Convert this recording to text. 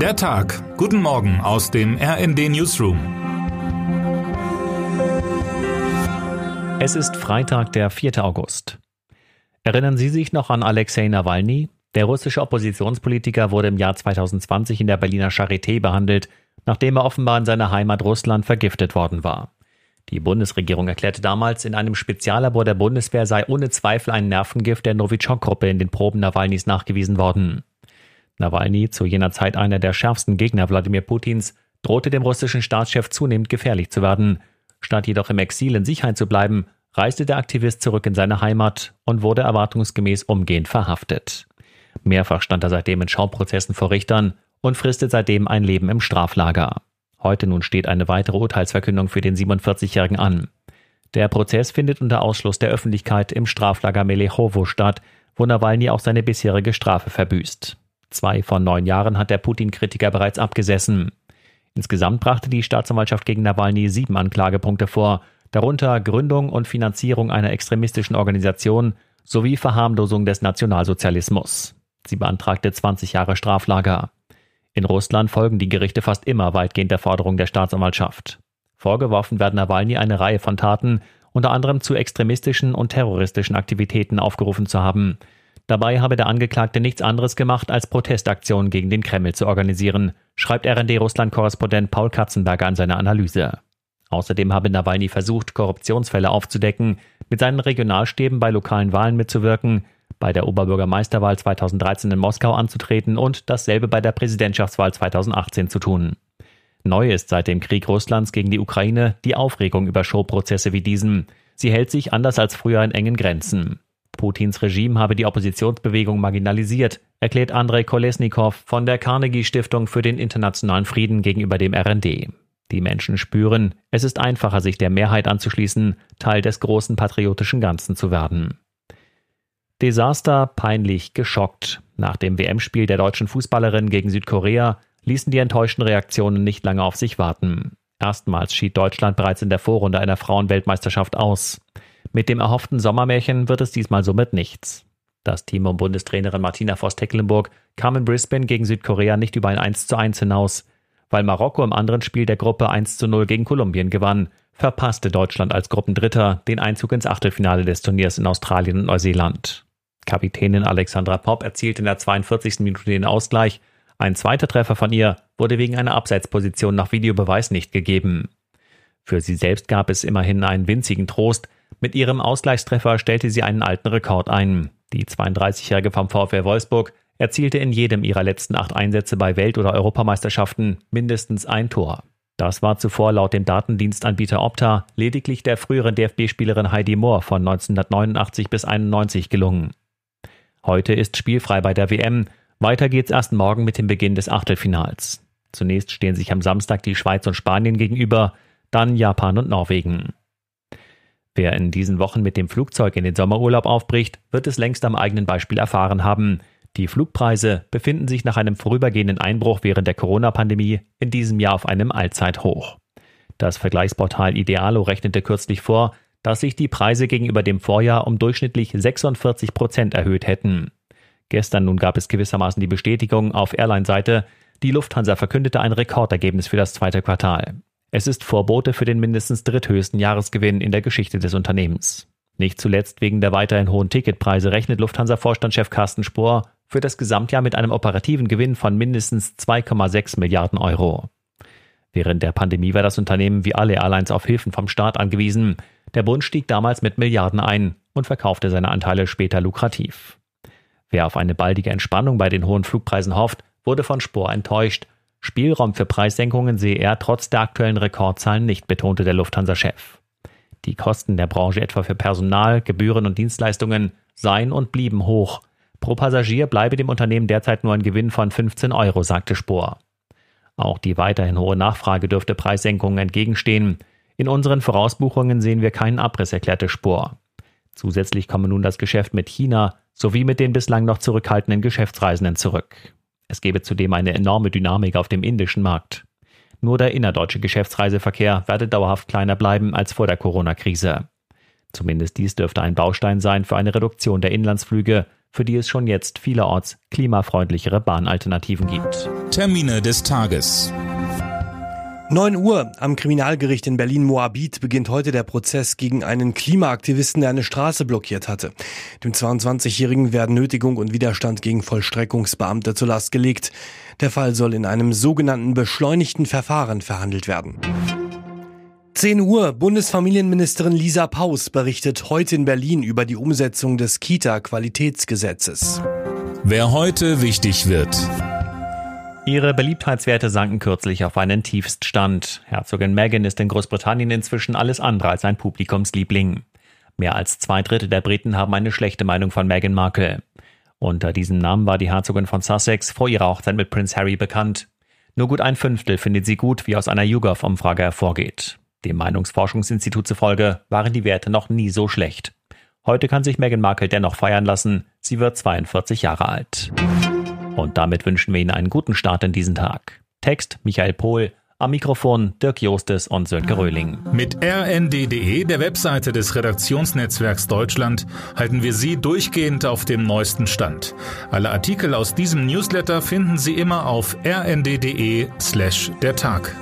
Der Tag. Guten Morgen aus dem RND Newsroom. Es ist Freitag, der 4. August. Erinnern Sie sich noch an Alexei Nawalny? Der russische Oppositionspolitiker wurde im Jahr 2020 in der Berliner Charité behandelt, nachdem er offenbar in seiner Heimat Russland vergiftet worden war. Die Bundesregierung erklärte damals, in einem Speziallabor der Bundeswehr sei ohne Zweifel ein Nervengift der Novichok-Gruppe in den Proben Nawalnys nachgewiesen worden. Nawalny, zu jener Zeit einer der schärfsten Gegner Wladimir Putins, drohte dem russischen Staatschef zunehmend gefährlich zu werden. Statt jedoch im Exil in Sicherheit zu bleiben, reiste der Aktivist zurück in seine Heimat und wurde erwartungsgemäß umgehend verhaftet. Mehrfach stand er seitdem in Schauprozessen vor Richtern und fristet seitdem ein Leben im Straflager. Heute nun steht eine weitere Urteilsverkündung für den 47-Jährigen an. Der Prozess findet unter Ausschluss der Öffentlichkeit im Straflager Melechowo statt, wo Nawalny auch seine bisherige Strafe verbüßt. Zwei von neun Jahren hat der Putin-Kritiker bereits abgesessen. Insgesamt brachte die Staatsanwaltschaft gegen Nawalny sieben Anklagepunkte vor, darunter Gründung und Finanzierung einer extremistischen Organisation sowie Verharmlosung des Nationalsozialismus. Sie beantragte 20 Jahre Straflager. In Russland folgen die Gerichte fast immer weitgehend der Forderung der Staatsanwaltschaft. Vorgeworfen werden Nawalny eine Reihe von Taten, unter anderem zu extremistischen und terroristischen Aktivitäten aufgerufen zu haben. Dabei habe der Angeklagte nichts anderes gemacht, als Protestaktionen gegen den Kreml zu organisieren, schreibt RND-Russland-Korrespondent Paul Katzenberger in seiner Analyse. Außerdem habe Nawalny versucht, Korruptionsfälle aufzudecken, mit seinen Regionalstäben bei lokalen Wahlen mitzuwirken bei der Oberbürgermeisterwahl 2013 in Moskau anzutreten und dasselbe bei der Präsidentschaftswahl 2018 zu tun. Neu ist seit dem Krieg Russlands gegen die Ukraine die Aufregung über Showprozesse wie diesen. Sie hält sich anders als früher in engen Grenzen. Putins Regime habe die Oppositionsbewegung marginalisiert, erklärt Andrei Kolesnikow von der Carnegie Stiftung für den internationalen Frieden gegenüber dem RND. Die Menschen spüren, es ist einfacher, sich der Mehrheit anzuschließen, Teil des großen patriotischen Ganzen zu werden. Desaster peinlich geschockt. Nach dem WM-Spiel der deutschen Fußballerin gegen Südkorea ließen die enttäuschten Reaktionen nicht lange auf sich warten. Erstmals schied Deutschland bereits in der Vorrunde einer Frauenweltmeisterschaft aus. Mit dem erhofften Sommermärchen wird es diesmal somit nichts. Das Team um Bundestrainerin Martina Voss-Tecklenburg kam in Brisbane gegen Südkorea nicht über ein 1 zu 1 hinaus. Weil Marokko im anderen Spiel der Gruppe 1 zu 0 gegen Kolumbien gewann, verpasste Deutschland als Gruppendritter den Einzug ins Achtelfinale des Turniers in Australien und Neuseeland. Kapitänin Alexandra Popp erzielte in der 42. Minute den Ausgleich. Ein zweiter Treffer von ihr wurde wegen einer Abseitsposition nach Videobeweis nicht gegeben. Für sie selbst gab es immerhin einen winzigen Trost. Mit ihrem Ausgleichstreffer stellte sie einen alten Rekord ein. Die 32-Jährige vom VfL Wolfsburg erzielte in jedem ihrer letzten acht Einsätze bei Welt- oder Europameisterschaften mindestens ein Tor. Das war zuvor laut dem Datendienstanbieter Opta lediglich der früheren DFB-Spielerin Heidi Mohr von 1989 bis 91 gelungen. Heute ist spielfrei bei der WM. Weiter geht's erst morgen mit dem Beginn des Achtelfinals. Zunächst stehen sich am Samstag die Schweiz und Spanien gegenüber, dann Japan und Norwegen. Wer in diesen Wochen mit dem Flugzeug in den Sommerurlaub aufbricht, wird es längst am eigenen Beispiel erfahren haben. Die Flugpreise befinden sich nach einem vorübergehenden Einbruch während der Corona-Pandemie in diesem Jahr auf einem Allzeithoch. Das Vergleichsportal Idealo rechnete kürzlich vor, dass sich die Preise gegenüber dem Vorjahr um durchschnittlich 46 Prozent erhöht hätten. Gestern nun gab es gewissermaßen die Bestätigung auf Airline-Seite, die Lufthansa verkündete ein Rekordergebnis für das zweite Quartal. Es ist Vorbote für den mindestens dritthöchsten Jahresgewinn in der Geschichte des Unternehmens. Nicht zuletzt wegen der weiterhin hohen Ticketpreise rechnet Lufthansa-Vorstandschef Carsten Spohr für das Gesamtjahr mit einem operativen Gewinn von mindestens 2,6 Milliarden Euro. Während der Pandemie war das Unternehmen wie alle Airlines auf Hilfen vom Staat angewiesen. Der Bund stieg damals mit Milliarden ein und verkaufte seine Anteile später lukrativ. Wer auf eine baldige Entspannung bei den hohen Flugpreisen hofft, wurde von Spohr enttäuscht. Spielraum für Preissenkungen sehe er trotz der aktuellen Rekordzahlen nicht, betonte der Lufthansa-Chef. Die Kosten der Branche etwa für Personal, Gebühren und Dienstleistungen seien und blieben hoch. Pro Passagier bleibe dem Unternehmen derzeit nur ein Gewinn von 15 Euro, sagte Spohr. Auch die weiterhin hohe Nachfrage dürfte Preissenkungen entgegenstehen. In unseren Vorausbuchungen sehen wir keinen Abriss, erklärte Spohr. Zusätzlich komme nun das Geschäft mit China sowie mit den bislang noch zurückhaltenden Geschäftsreisenden zurück. Es gebe zudem eine enorme Dynamik auf dem indischen Markt. Nur der innerdeutsche Geschäftsreiseverkehr werde dauerhaft kleiner bleiben als vor der Corona-Krise. Zumindest dies dürfte ein Baustein sein für eine Reduktion der Inlandsflüge, für die es schon jetzt vielerorts klimafreundlichere Bahnalternativen gibt. Termine des Tages. 9 Uhr am Kriminalgericht in Berlin-Moabit beginnt heute der Prozess gegen einen Klimaaktivisten, der eine Straße blockiert hatte. Dem 22-Jährigen werden Nötigung und Widerstand gegen Vollstreckungsbeamte zur Last gelegt. Der Fall soll in einem sogenannten beschleunigten Verfahren verhandelt werden. 10 Uhr, Bundesfamilienministerin Lisa Paus berichtet heute in Berlin über die Umsetzung des Kita-Qualitätsgesetzes. Wer heute wichtig wird. Ihre Beliebtheitswerte sanken kürzlich auf einen Tiefststand. Herzogin Meghan ist in Großbritannien inzwischen alles andere als ein Publikumsliebling. Mehr als zwei Drittel der Briten haben eine schlechte Meinung von Meghan Markle. Unter diesem Namen war die Herzogin von Sussex vor ihrer Hochzeit mit Prince Harry bekannt. Nur gut ein Fünftel findet sie gut, wie aus einer YouGov-Umfrage hervorgeht. Dem Meinungsforschungsinstitut zufolge waren die Werte noch nie so schlecht. Heute kann sich Meghan Markle dennoch feiern lassen. Sie wird 42 Jahre alt. Und damit wünschen wir Ihnen einen guten Start in diesen Tag. Text Michael Pohl, am Mikrofon Dirk Jostes und Sönke Röhling. Mit rnd.de, der Webseite des Redaktionsnetzwerks Deutschland, halten wir Sie durchgehend auf dem neuesten Stand. Alle Artikel aus diesem Newsletter finden Sie immer auf rnd.de slash der Tag.